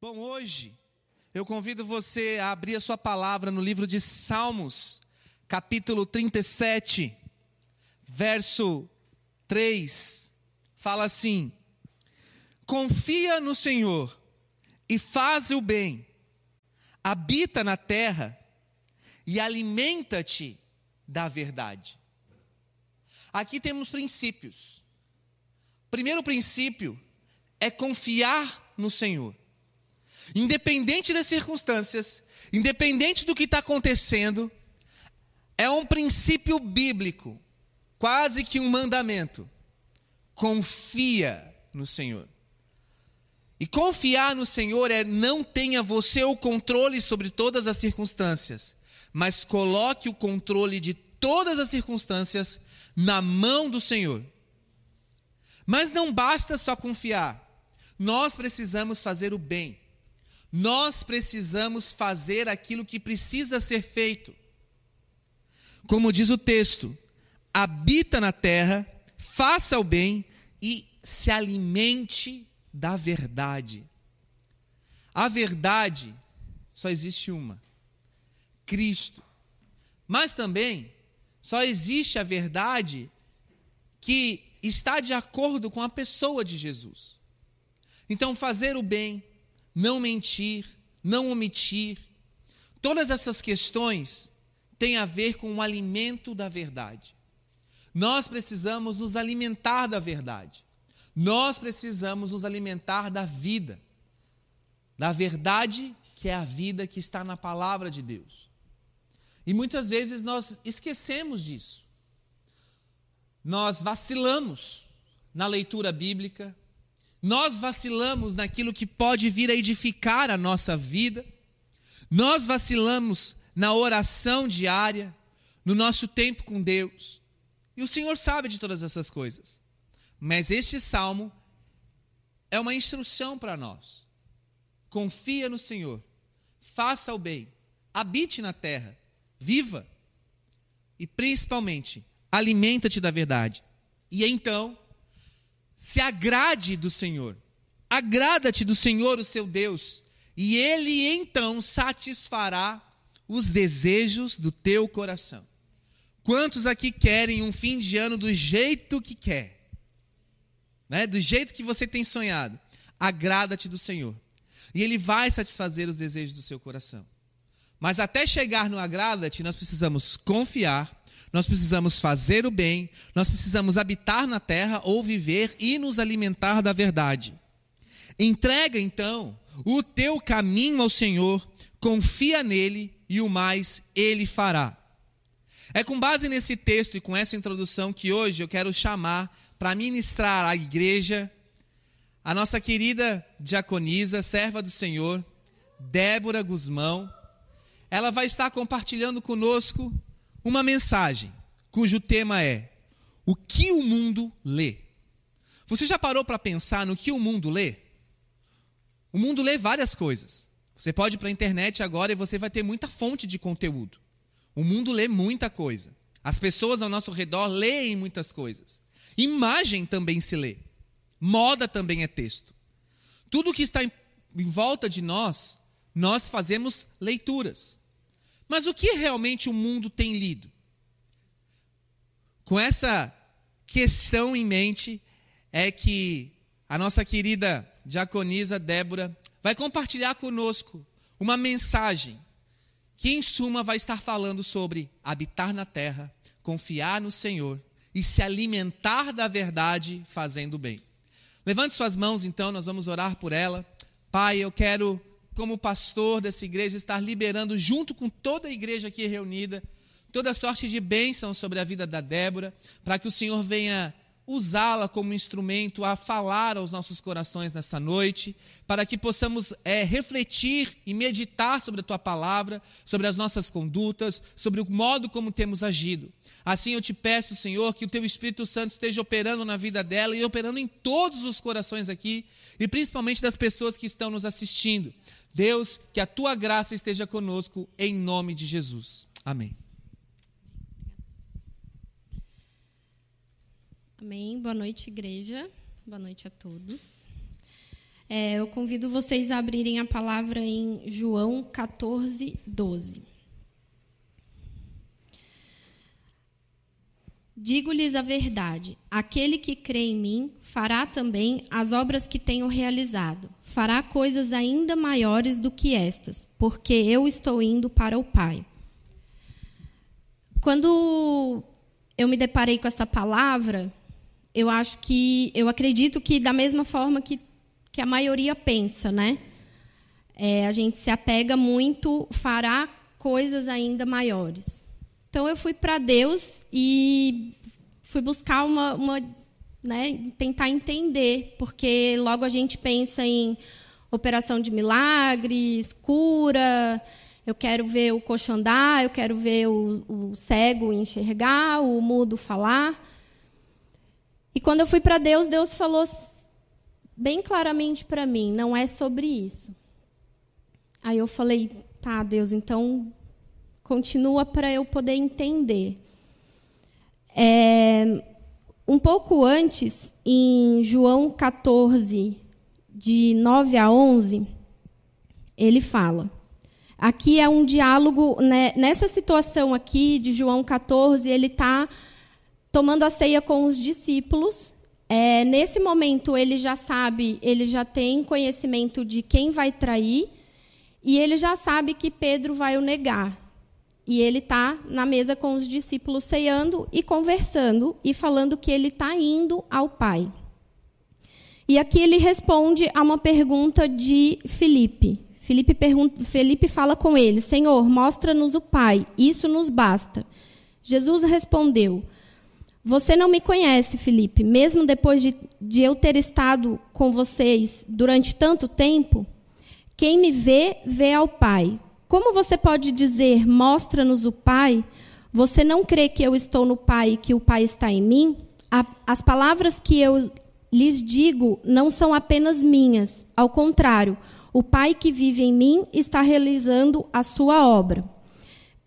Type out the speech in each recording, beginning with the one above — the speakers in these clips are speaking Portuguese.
Bom, hoje eu convido você a abrir a sua palavra no livro de Salmos, capítulo 37, verso 3. Fala assim: Confia no Senhor e faz o bem, habita na terra e alimenta-te da verdade. Aqui temos princípios. Primeiro princípio é confiar no Senhor. Independente das circunstâncias, independente do que está acontecendo, é um princípio bíblico, quase que um mandamento. Confia no Senhor. E confiar no Senhor é não tenha você o controle sobre todas as circunstâncias, mas coloque o controle de todas as circunstâncias na mão do Senhor. Mas não basta só confiar, nós precisamos fazer o bem. Nós precisamos fazer aquilo que precisa ser feito. Como diz o texto: habita na terra, faça o bem e se alimente da verdade. A verdade só existe uma: Cristo. Mas também só existe a verdade que está de acordo com a pessoa de Jesus. Então, fazer o bem, não mentir, não omitir, todas essas questões têm a ver com o alimento da verdade. Nós precisamos nos alimentar da verdade. Nós precisamos nos alimentar da vida, da verdade que é a vida que está na palavra de Deus. E muitas vezes nós esquecemos disso. Nós vacilamos na leitura bíblica, nós vacilamos naquilo que pode vir a edificar a nossa vida, nós vacilamos na oração diária, no nosso tempo com Deus. E o Senhor sabe de todas essas coisas. Mas este salmo é uma instrução para nós. Confia no Senhor, faça o bem, habite na terra, viva e principalmente alimenta-te da verdade. E então se agrade do Senhor. Agrada-te do Senhor, o seu Deus, e ele então satisfará os desejos do teu coração. Quantos aqui querem um fim de ano do jeito que quer? Né? Do jeito que você tem sonhado. Agrada-te do Senhor. E ele vai satisfazer os desejos do seu coração. Mas até chegar no agrada-te, nós precisamos confiar nós precisamos fazer o bem, nós precisamos habitar na terra ou viver e nos alimentar da verdade. Entrega então o teu caminho ao Senhor, confia nele e o mais ele fará. É com base nesse texto e com essa introdução que hoje eu quero chamar para ministrar à igreja a nossa querida diaconisa, serva do Senhor, Débora Guzmão. Ela vai estar compartilhando conosco uma mensagem cujo tema é O que o mundo lê? Você já parou para pensar no que o mundo lê? O mundo lê várias coisas. Você pode ir para a internet agora e você vai ter muita fonte de conteúdo. O mundo lê muita coisa. As pessoas ao nosso redor leem muitas coisas. Imagem também se lê. Moda também é texto. Tudo que está em, em volta de nós, nós fazemos leituras. Mas o que realmente o mundo tem lido? Com essa questão em mente, é que a nossa querida diaconisa Débora vai compartilhar conosco uma mensagem que, em suma, vai estar falando sobre habitar na terra, confiar no Senhor e se alimentar da verdade fazendo bem. Levante suas mãos, então, nós vamos orar por ela. Pai, eu quero como pastor dessa igreja, estar liberando, junto com toda a igreja aqui reunida, toda sorte de bênção sobre a vida da Débora, para que o Senhor venha usá-la como instrumento a falar aos nossos corações nessa noite, para que possamos é, refletir e meditar sobre a tua palavra, sobre as nossas condutas, sobre o modo como temos agido. Assim eu te peço, Senhor, que o teu Espírito Santo esteja operando na vida dela e operando em todos os corações aqui, e principalmente das pessoas que estão nos assistindo. Deus, que a tua graça esteja conosco, em nome de Jesus. Amém. Amém. Boa noite, igreja. Boa noite a todos. É, eu convido vocês a abrirem a palavra em João 14, 12. Digo-lhes a verdade: aquele que crê em mim fará também as obras que tenho realizado, fará coisas ainda maiores do que estas, porque eu estou indo para o Pai. Quando eu me deparei com essa palavra, eu acho que, eu acredito que da mesma forma que, que a maioria pensa, né? É, a gente se apega muito, fará coisas ainda maiores. Então eu fui para Deus e fui buscar uma, uma né, tentar entender, porque logo a gente pensa em operação de milagres, cura, eu quero ver o coxo andar, eu quero ver o, o cego enxergar, o mudo falar. E quando eu fui para Deus, Deus falou bem claramente para mim: não é sobre isso. Aí eu falei: tá, Deus, então continua para eu poder entender. É, um pouco antes, em João 14, de 9 a 11, ele fala. Aqui é um diálogo, né, nessa situação aqui de João 14, ele está tomando a ceia com os discípulos. É, nesse momento, ele já sabe, ele já tem conhecimento de quem vai trair, e ele já sabe que Pedro vai o negar. E ele está na mesa com os discípulos ceando e conversando e falando que ele está indo ao Pai. E aqui ele responde a uma pergunta de Filipe. Filipe, pergunta, Felipe fala com ele: Senhor, mostra-nos o Pai, isso nos basta. Jesus respondeu: Você não me conhece, Felipe, mesmo depois de, de eu ter estado com vocês durante tanto tempo? Quem me vê, vê ao Pai. Como você pode dizer, mostra-nos o Pai? Você não crê que eu estou no Pai e que o Pai está em mim? As palavras que eu lhes digo não são apenas minhas. Ao contrário, o Pai que vive em mim está realizando a sua obra.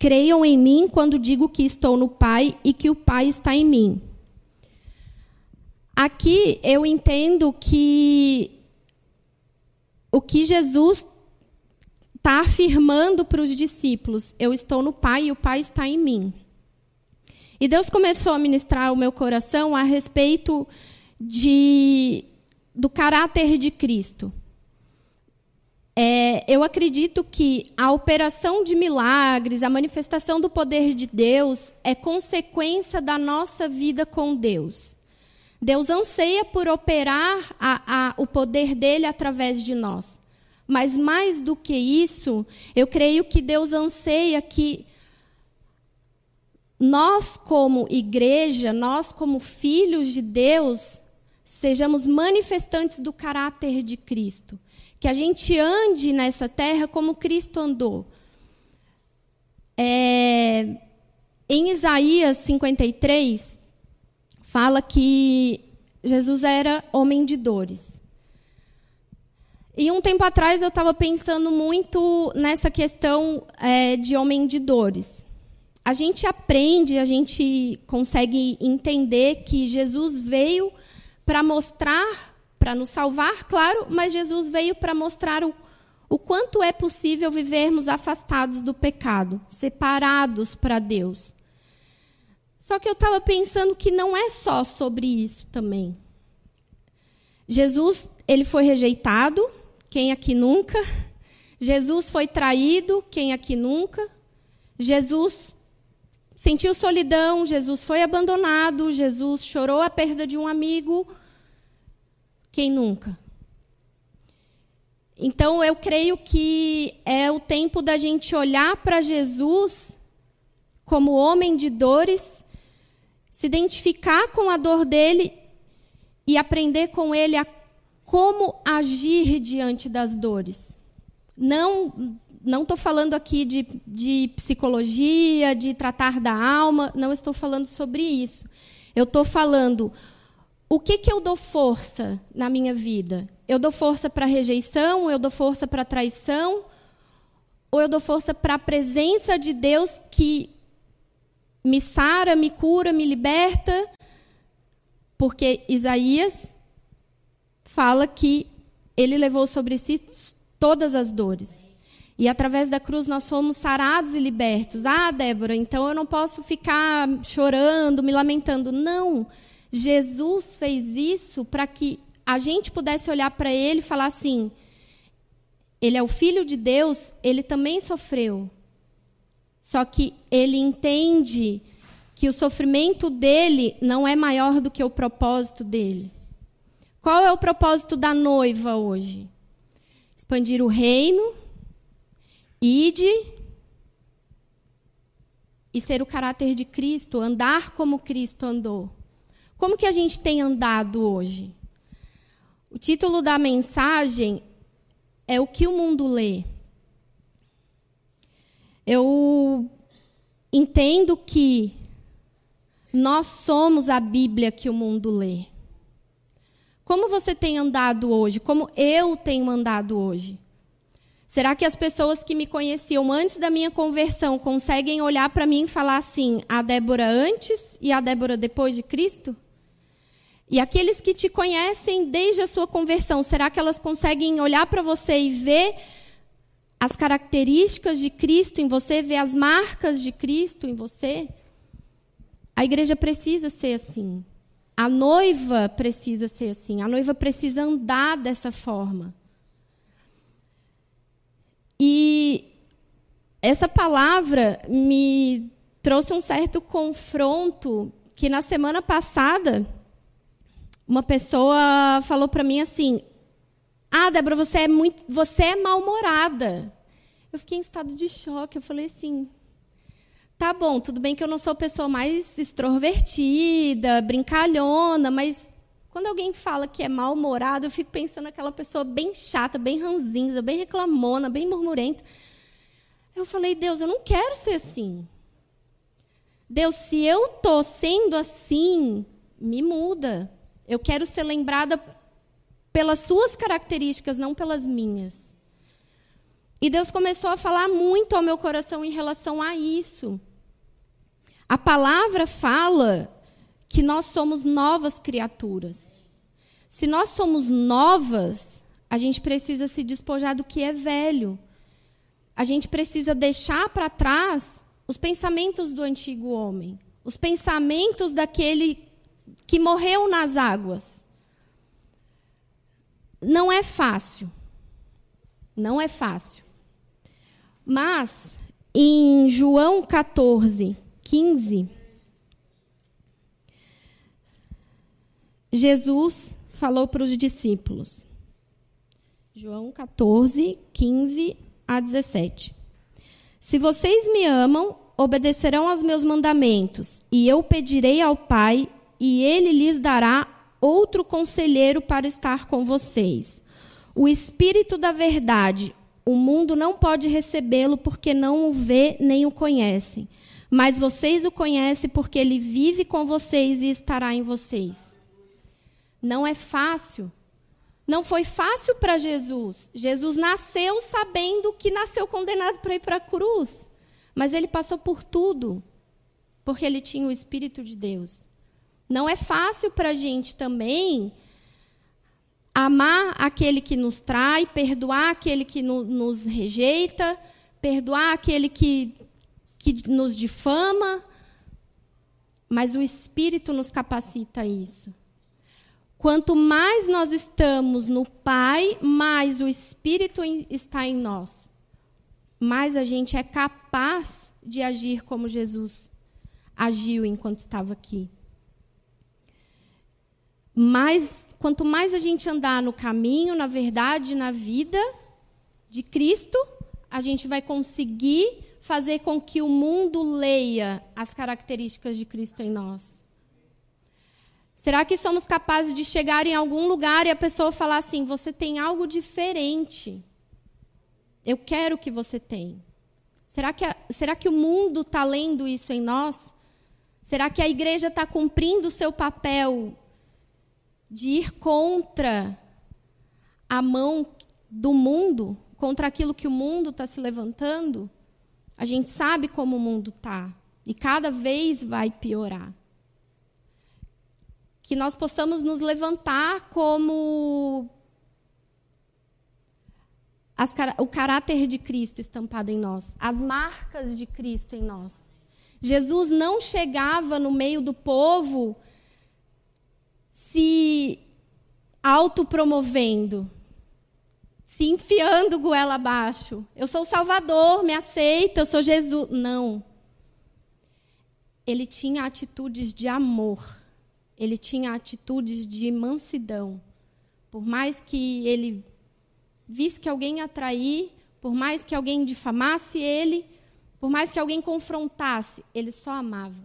Creiam em mim quando digo que estou no Pai e que o Pai está em mim. Aqui eu entendo que o que Jesus está afirmando para os discípulos: Eu estou no Pai e o Pai está em mim. E Deus começou a ministrar o meu coração a respeito de, do caráter de Cristo. É, eu acredito que a operação de milagres, a manifestação do poder de Deus, é consequência da nossa vida com Deus. Deus anseia por operar a, a, o poder dele através de nós. Mas mais do que isso, eu creio que Deus anseia que nós, como igreja, nós, como filhos de Deus, sejamos manifestantes do caráter de Cristo. Que a gente ande nessa terra como Cristo andou. É, em Isaías 53, fala que Jesus era homem de dores. E um tempo atrás eu estava pensando muito nessa questão é, de homem de dores. A gente aprende, a gente consegue entender que Jesus veio para mostrar, para nos salvar, claro, mas Jesus veio para mostrar o, o quanto é possível vivermos afastados do pecado, separados para Deus. Só que eu estava pensando que não é só sobre isso também. Jesus, ele foi rejeitado, quem aqui nunca? Jesus foi traído, quem aqui nunca? Jesus sentiu solidão, Jesus foi abandonado, Jesus chorou a perda de um amigo. Quem nunca? Então eu creio que é o tempo da gente olhar para Jesus como homem de dores, se identificar com a dor dele e aprender com ele a como agir diante das dores. Não não estou falando aqui de, de psicologia, de tratar da alma, não estou falando sobre isso. Eu estou falando o que, que eu dou força na minha vida? Eu dou força para rejeição? Eu dou força para traição? Ou eu dou força para a presença de Deus que me sara, me cura, me liberta? Porque Isaías fala que ele levou sobre si todas as dores. E através da cruz nós fomos sarados e libertos. Ah, Débora, então eu não posso ficar chorando, me lamentando. Não. Jesus fez isso para que a gente pudesse olhar para ele e falar assim: ele é o filho de Deus, ele também sofreu. Só que ele entende que o sofrimento dele não é maior do que o propósito dele. Qual é o propósito da noiva hoje? Expandir o reino, ide e ser o caráter de Cristo, andar como Cristo andou. Como que a gente tem andado hoje? O título da mensagem é o que o mundo lê. Eu entendo que nós somos a Bíblia que o mundo lê. Como você tem andado hoje? Como eu tenho andado hoje? Será que as pessoas que me conheciam antes da minha conversão conseguem olhar para mim e falar assim, a Débora antes e a Débora depois de Cristo? E aqueles que te conhecem desde a sua conversão, será que elas conseguem olhar para você e ver as características de Cristo em você, ver as marcas de Cristo em você? A igreja precisa ser assim. A noiva precisa ser assim. A noiva precisa andar dessa forma. E essa palavra me trouxe um certo confronto que na semana passada uma pessoa falou para mim assim: "Ah, Débora, você é muito, você é mal-humorada". Eu fiquei em estado de choque. Eu falei assim: Tá bom, tudo bem que eu não sou a pessoa mais extrovertida, brincalhona, mas quando alguém fala que é mal-humorado, eu fico pensando naquela pessoa bem chata, bem ranzinza, bem reclamona, bem murmurenta. Eu falei, Deus, eu não quero ser assim. Deus, se eu tô sendo assim, me muda. Eu quero ser lembrada pelas suas características, não pelas minhas. E Deus começou a falar muito ao meu coração em relação a isso. A palavra fala que nós somos novas criaturas. Se nós somos novas, a gente precisa se despojar do que é velho. A gente precisa deixar para trás os pensamentos do antigo homem, os pensamentos daquele que morreu nas águas. Não é fácil. Não é fácil. Mas em João 14, 15, Jesus falou para os discípulos. João 14, 15 a 17. Se vocês me amam, obedecerão aos meus mandamentos, e eu pedirei ao Pai, e ele lhes dará outro conselheiro para estar com vocês. O Espírito da Verdade, o mundo não pode recebê-lo porque não o vê nem o conhecem mas vocês o conhecem porque ele vive com vocês e estará em vocês. Não é fácil. Não foi fácil para Jesus. Jesus nasceu sabendo que nasceu condenado para ir para a cruz. Mas ele passou por tudo, porque ele tinha o Espírito de Deus. Não é fácil para a gente também amar aquele que nos trai, perdoar aquele que no, nos rejeita, perdoar aquele que que nos difama, mas o Espírito nos capacita a isso. Quanto mais nós estamos no Pai, mais o Espírito está em nós. Mais a gente é capaz de agir como Jesus agiu enquanto estava aqui. Mas quanto mais a gente andar no caminho, na verdade, na vida de Cristo, a gente vai conseguir fazer com que o mundo leia as características de Cristo em nós? Será que somos capazes de chegar em algum lugar e a pessoa falar assim: você tem algo diferente? Eu quero que você tenha. Será que, a, será que o mundo está lendo isso em nós? Será que a igreja está cumprindo o seu papel de ir contra a mão do mundo, contra aquilo que o mundo está se levantando? A gente sabe como o mundo está e cada vez vai piorar. Que nós possamos nos levantar como as, o caráter de Cristo estampado em nós, as marcas de Cristo em nós. Jesus não chegava no meio do povo se autopromovendo, se enfiando goela abaixo. Eu sou o Salvador, me aceita, eu sou Jesus. Não. Ele tinha atitudes de amor. Ele tinha atitudes de mansidão. Por mais que ele visse que alguém ia trair, por mais que alguém difamasse ele, por mais que alguém confrontasse, ele só amava.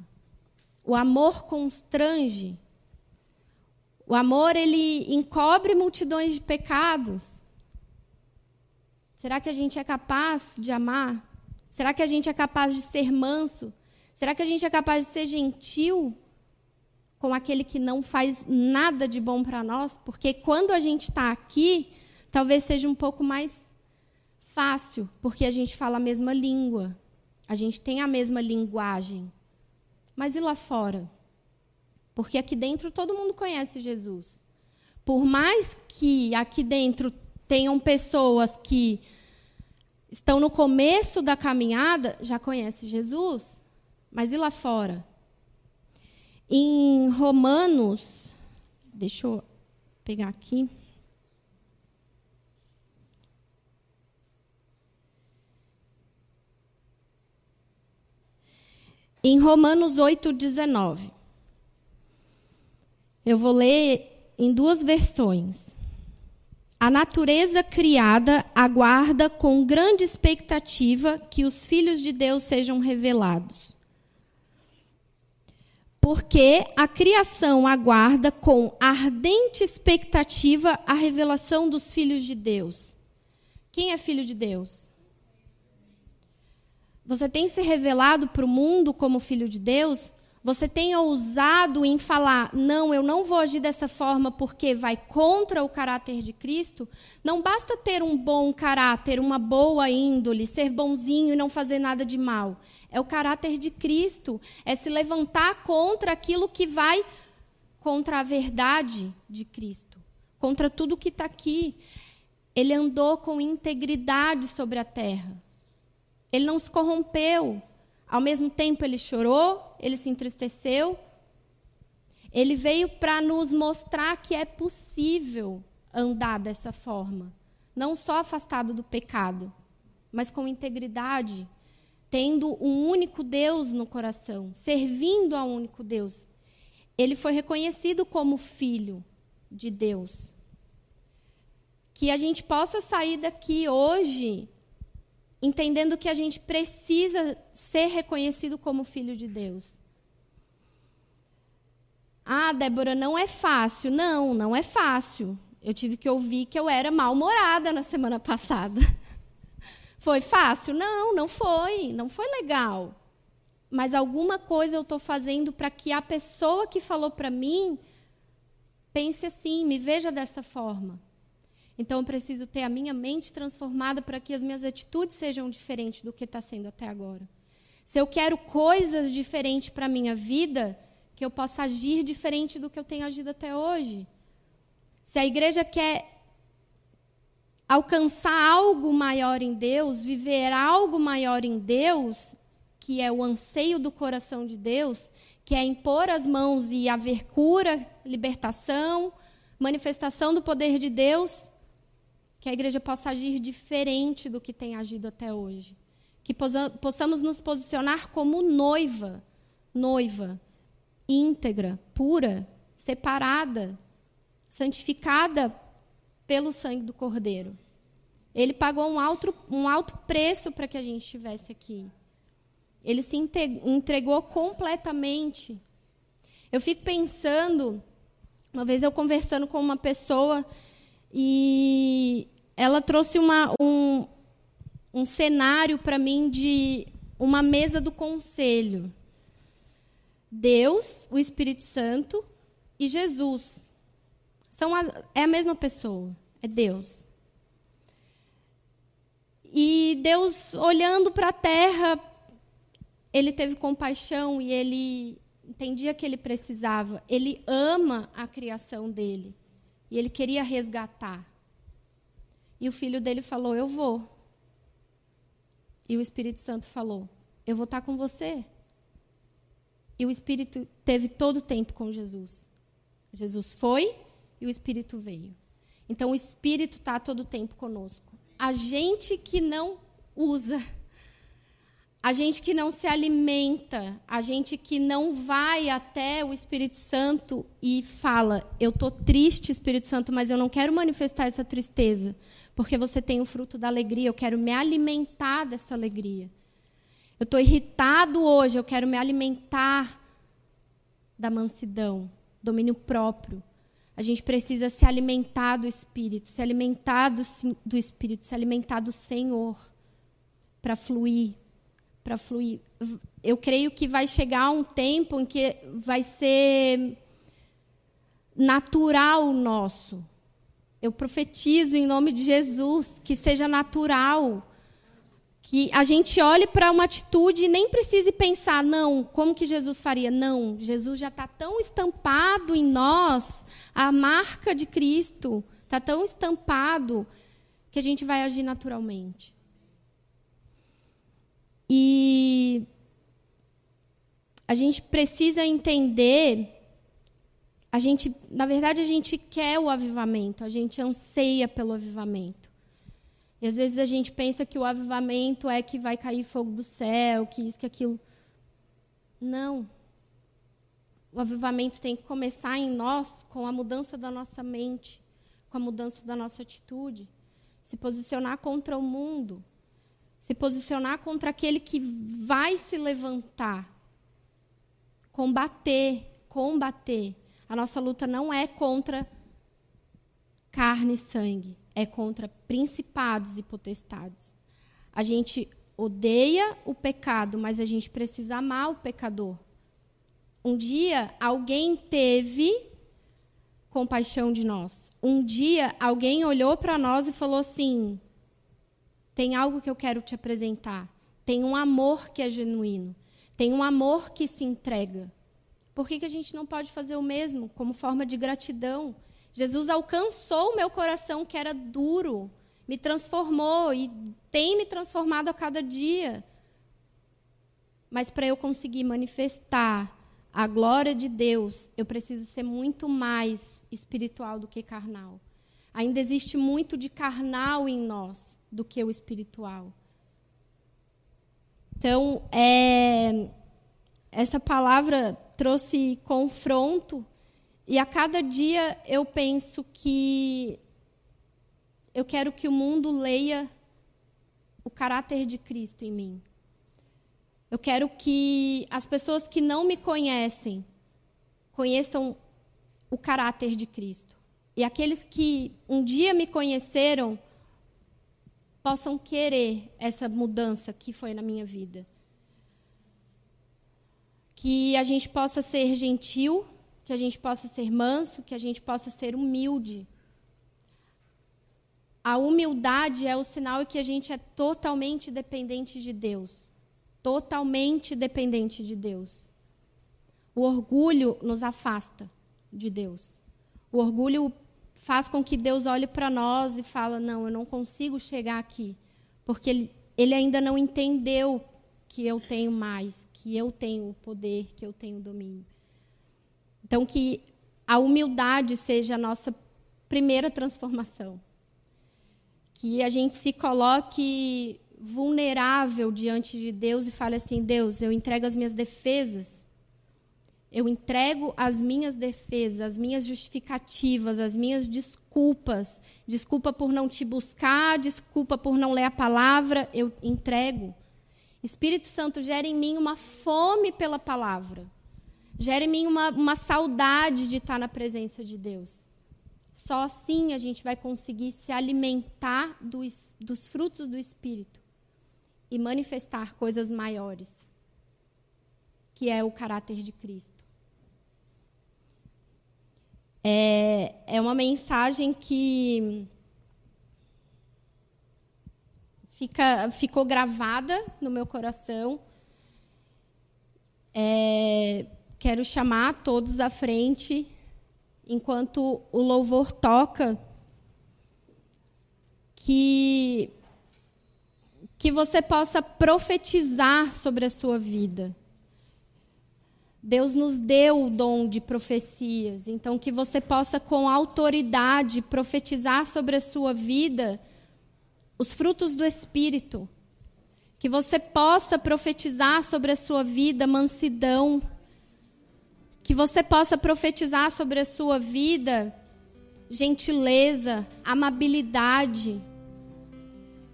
O amor constrange. O amor ele encobre multidões de pecados. Será que a gente é capaz de amar? Será que a gente é capaz de ser manso? Será que a gente é capaz de ser gentil com aquele que não faz nada de bom para nós? Porque quando a gente está aqui, talvez seja um pouco mais fácil, porque a gente fala a mesma língua, a gente tem a mesma linguagem. Mas e lá fora? Porque aqui dentro todo mundo conhece Jesus. Por mais que aqui dentro tenham pessoas que estão no começo da caminhada, já conhecem Jesus. Mas e lá fora? Em Romanos, deixa eu pegar aqui. Em Romanos 8, 19. Eu vou ler em duas versões. A natureza criada aguarda com grande expectativa que os filhos de Deus sejam revelados. Porque a criação aguarda com ardente expectativa a revelação dos filhos de Deus. Quem é filho de Deus? Você tem se revelado para o mundo como filho de Deus? Você tem ousado em falar, não, eu não vou agir dessa forma porque vai contra o caráter de Cristo, não basta ter um bom caráter, uma boa índole, ser bonzinho e não fazer nada de mal. É o caráter de Cristo, é se levantar contra aquilo que vai contra a verdade de Cristo, contra tudo que está aqui. Ele andou com integridade sobre a terra. Ele não se corrompeu. Ao mesmo tempo, ele chorou, ele se entristeceu. Ele veio para nos mostrar que é possível andar dessa forma. Não só afastado do pecado, mas com integridade, tendo um único Deus no coração, servindo a um único Deus. Ele foi reconhecido como filho de Deus. Que a gente possa sair daqui hoje entendendo que a gente precisa ser reconhecido como filho de Deus. Ah, Débora, não é fácil. Não, não é fácil. Eu tive que ouvir que eu era mal-humorada na semana passada. Foi fácil? Não, não foi. Não foi legal. Mas alguma coisa eu estou fazendo para que a pessoa que falou para mim pense assim, me veja dessa forma. Então eu preciso ter a minha mente transformada para que as minhas atitudes sejam diferentes do que está sendo até agora. Se eu quero coisas diferentes para a minha vida, que eu possa agir diferente do que eu tenho agido até hoje. Se a igreja quer alcançar algo maior em Deus, viver algo maior em Deus, que é o anseio do coração de Deus, que é impor as mãos e haver cura, libertação, manifestação do poder de Deus, que a igreja possa agir diferente do que tem agido até hoje. Que possamos nos posicionar como noiva, noiva, íntegra, pura, separada, santificada pelo sangue do Cordeiro. Ele pagou um alto, um alto preço para que a gente estivesse aqui. Ele se entregou completamente. Eu fico pensando, uma vez eu conversando com uma pessoa e ela trouxe uma, um, um cenário para mim de uma mesa do conselho. Deus, o Espírito Santo e Jesus. São a, é a mesma pessoa, é Deus. E Deus, olhando para a terra, ele teve compaixão e ele entendia que ele precisava. Ele ama a criação dele. E ele queria resgatar. E o filho dele falou: Eu vou. E o Espírito Santo falou: Eu vou estar com você. E o Espírito teve todo o tempo com Jesus. Jesus foi e o Espírito veio. Então o Espírito está todo o tempo conosco. A gente que não usa a gente que não se alimenta, a gente que não vai até o Espírito Santo e fala: Eu estou triste, Espírito Santo, mas eu não quero manifestar essa tristeza, porque você tem o fruto da alegria, eu quero me alimentar dessa alegria. Eu estou irritado hoje, eu quero me alimentar da mansidão, domínio próprio. A gente precisa se alimentar do Espírito, se alimentar do, do Espírito, se alimentar do Senhor para fluir, para fluir. Eu creio que vai chegar um tempo em que vai ser natural nosso. Eu profetizo em nome de Jesus que seja natural. Que a gente olhe para uma atitude e nem precise pensar, não, como que Jesus faria? Não, Jesus já está tão estampado em nós, a marca de Cristo está tão estampado que a gente vai agir naturalmente. E a gente precisa entender, a gente, na verdade, a gente quer o avivamento, a gente anseia pelo avivamento. E às vezes a gente pensa que o avivamento é que vai cair fogo do céu, que isso, que aquilo. Não. O avivamento tem que começar em nós com a mudança da nossa mente, com a mudança da nossa atitude. Se posicionar contra o mundo, se posicionar contra aquele que vai se levantar. Combater, combater. A nossa luta não é contra carne e sangue, é contra principados e potestades. A gente odeia o pecado, mas a gente precisa amar o pecador. Um dia alguém teve compaixão de nós. Um dia alguém olhou para nós e falou assim: tem algo que eu quero te apresentar. Tem um amor que é genuíno. Tem um amor que se entrega. Por que, que a gente não pode fazer o mesmo, como forma de gratidão? Jesus alcançou o meu coração que era duro, me transformou e tem me transformado a cada dia. Mas para eu conseguir manifestar a glória de Deus, eu preciso ser muito mais espiritual do que carnal. Ainda existe muito de carnal em nós do que o espiritual. Então, é, essa palavra trouxe confronto, e a cada dia eu penso que eu quero que o mundo leia o caráter de Cristo em mim. Eu quero que as pessoas que não me conhecem conheçam o caráter de Cristo. E aqueles que um dia me conheceram possam querer essa mudança que foi na minha vida. Que a gente possa ser gentil, que a gente possa ser manso, que a gente possa ser humilde. A humildade é o sinal que a gente é totalmente dependente de Deus. Totalmente dependente de Deus. O orgulho nos afasta de Deus. O orgulho faz com que Deus olhe para nós e fala: "Não, eu não consigo chegar aqui", porque ele, ele ainda não entendeu que eu tenho mais, que eu tenho o poder, que eu tenho o domínio. Então que a humildade seja a nossa primeira transformação. Que a gente se coloque vulnerável diante de Deus e fale assim: Deus, eu entrego as minhas defesas eu entrego as minhas defesas, as minhas justificativas, as minhas desculpas. Desculpa por não te buscar, desculpa por não ler a palavra, eu entrego. Espírito Santo gera em mim uma fome pela palavra. Gera em mim uma, uma saudade de estar na presença de Deus. Só assim a gente vai conseguir se alimentar dos, dos frutos do Espírito e manifestar coisas maiores que é o caráter de Cristo. É, é uma mensagem que fica, ficou gravada no meu coração. É, quero chamar todos à frente, enquanto o louvor toca. que que você possa profetizar sobre a sua vida. Deus nos deu o dom de profecias, então que você possa com autoridade profetizar sobre a sua vida os frutos do espírito. Que você possa profetizar sobre a sua vida mansidão. Que você possa profetizar sobre a sua vida gentileza, amabilidade.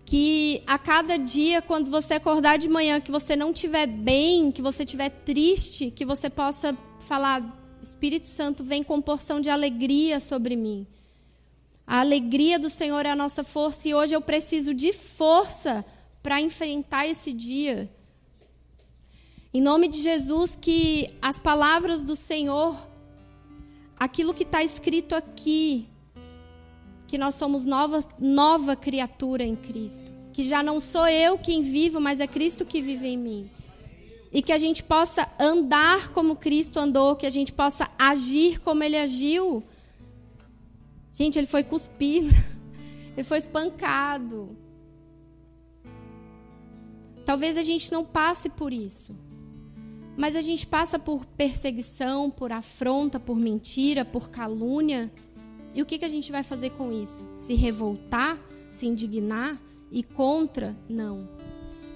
Que a cada dia, quando você acordar de manhã, que você não estiver bem, que você estiver triste, que você possa falar: Espírito Santo, vem com porção de alegria sobre mim. A alegria do Senhor é a nossa força e hoje eu preciso de força para enfrentar esse dia. Em nome de Jesus, que as palavras do Senhor, aquilo que está escrito aqui, que nós somos nova, nova criatura em Cristo. Que já não sou eu quem vivo, mas é Cristo que vive em mim. E que a gente possa andar como Cristo andou, que a gente possa agir como Ele agiu. Gente, Ele foi cuspido, Ele foi espancado. Talvez a gente não passe por isso. Mas a gente passa por perseguição, por afronta, por mentira, por calúnia. E o que, que a gente vai fazer com isso? Se revoltar? Se indignar? E contra? Não.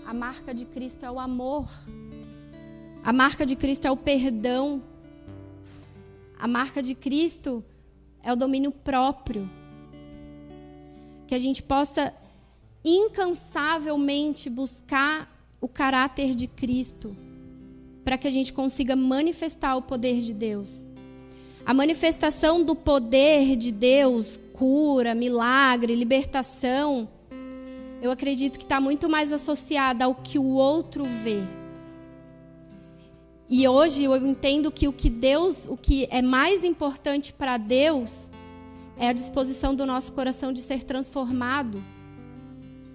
A marca de Cristo é o amor. A marca de Cristo é o perdão. A marca de Cristo é o domínio próprio. Que a gente possa incansavelmente buscar o caráter de Cristo, para que a gente consiga manifestar o poder de Deus. A manifestação do poder de Deus, cura, milagre, libertação, eu acredito que está muito mais associada ao que o outro vê. E hoje eu entendo que o que Deus, o que é mais importante para Deus é a disposição do nosso coração de ser transformado.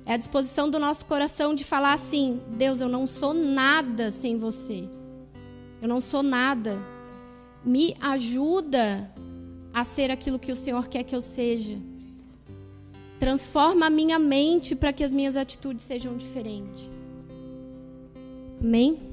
É a disposição do nosso coração de falar assim: Deus, eu não sou nada sem você. Eu não sou nada. Me ajuda a ser aquilo que o Senhor quer que eu seja. Transforma a minha mente para que as minhas atitudes sejam diferentes. Amém?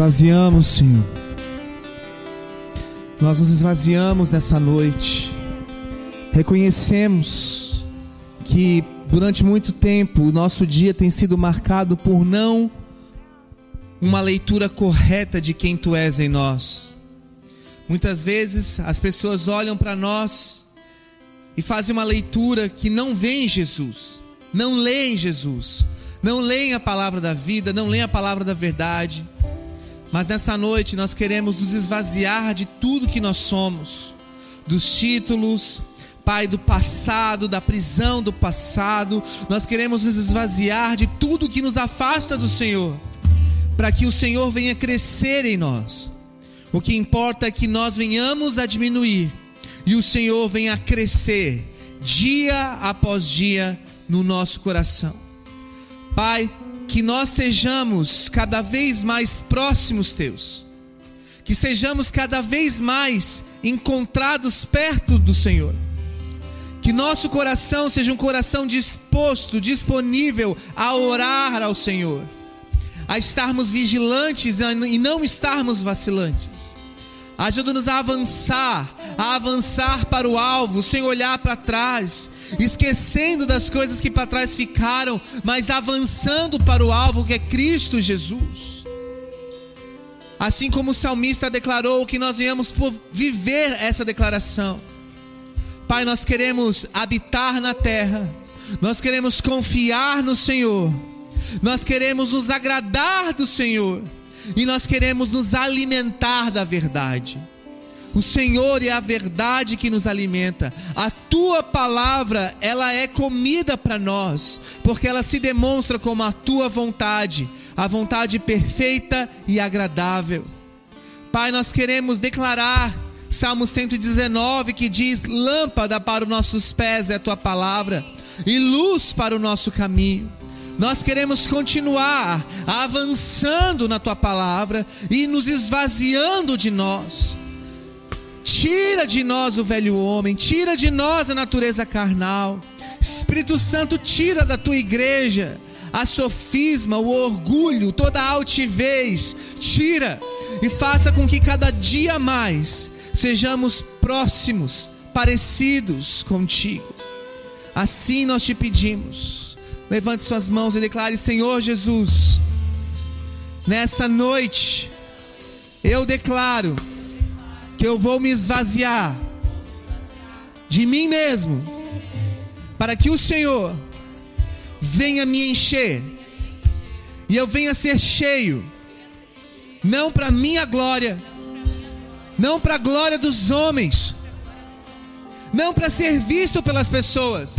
Esvaziamos, Senhor. Nós nos esvaziamos nessa noite. Reconhecemos que durante muito tempo o nosso dia tem sido marcado por não uma leitura correta de quem tu és em nós. Muitas vezes as pessoas olham para nós e fazem uma leitura que não vê em Jesus, não leem Jesus, não leem a palavra da vida, não leem a palavra da verdade. Mas nessa noite nós queremos nos esvaziar de tudo que nós somos, dos títulos, Pai, do passado, da prisão do passado. Nós queremos nos esvaziar de tudo que nos afasta do Senhor para que o Senhor venha crescer em nós. O que importa é que nós venhamos a diminuir e o Senhor venha a crescer dia após dia no nosso coração. Pai, que nós sejamos cada vez mais próximos teus. Que sejamos cada vez mais encontrados perto do Senhor. Que nosso coração seja um coração disposto, disponível a orar ao Senhor a estarmos vigilantes e não estarmos vacilantes. Ajuda-nos a avançar, a avançar para o alvo, sem olhar para trás, esquecendo das coisas que para trás ficaram, mas avançando para o alvo que é Cristo Jesus. Assim como o salmista declarou que nós viemos por viver essa declaração. Pai, nós queremos habitar na terra, nós queremos confiar no Senhor nós queremos nos agradar do Senhor e nós queremos nos alimentar da verdade. O Senhor é a verdade que nos alimenta. A tua palavra, ela é comida para nós, porque ela se demonstra como a tua vontade, a vontade perfeita e agradável. Pai, nós queremos declarar Salmo 119 que diz: Lâmpada para os nossos pés é a tua palavra e luz para o nosso caminho. Nós queremos continuar avançando na tua palavra e nos esvaziando de nós. Tira de nós o velho homem, tira de nós a natureza carnal. Espírito Santo, tira da tua igreja a sofisma, o orgulho, toda a altivez. Tira e faça com que cada dia mais sejamos próximos, parecidos contigo. Assim nós te pedimos Levante suas mãos e declare: Senhor Jesus, nessa noite, eu declaro que eu vou me esvaziar de mim mesmo, para que o Senhor venha me encher e eu venha ser cheio, não para minha glória, não para a glória dos homens, não para ser visto pelas pessoas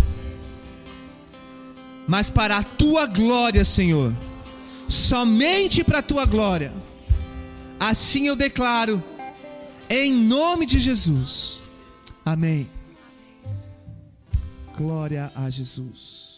mas para a tua glória, Senhor. Somente para a tua glória. Assim eu declaro, em nome de Jesus. Amém. Glória a Jesus.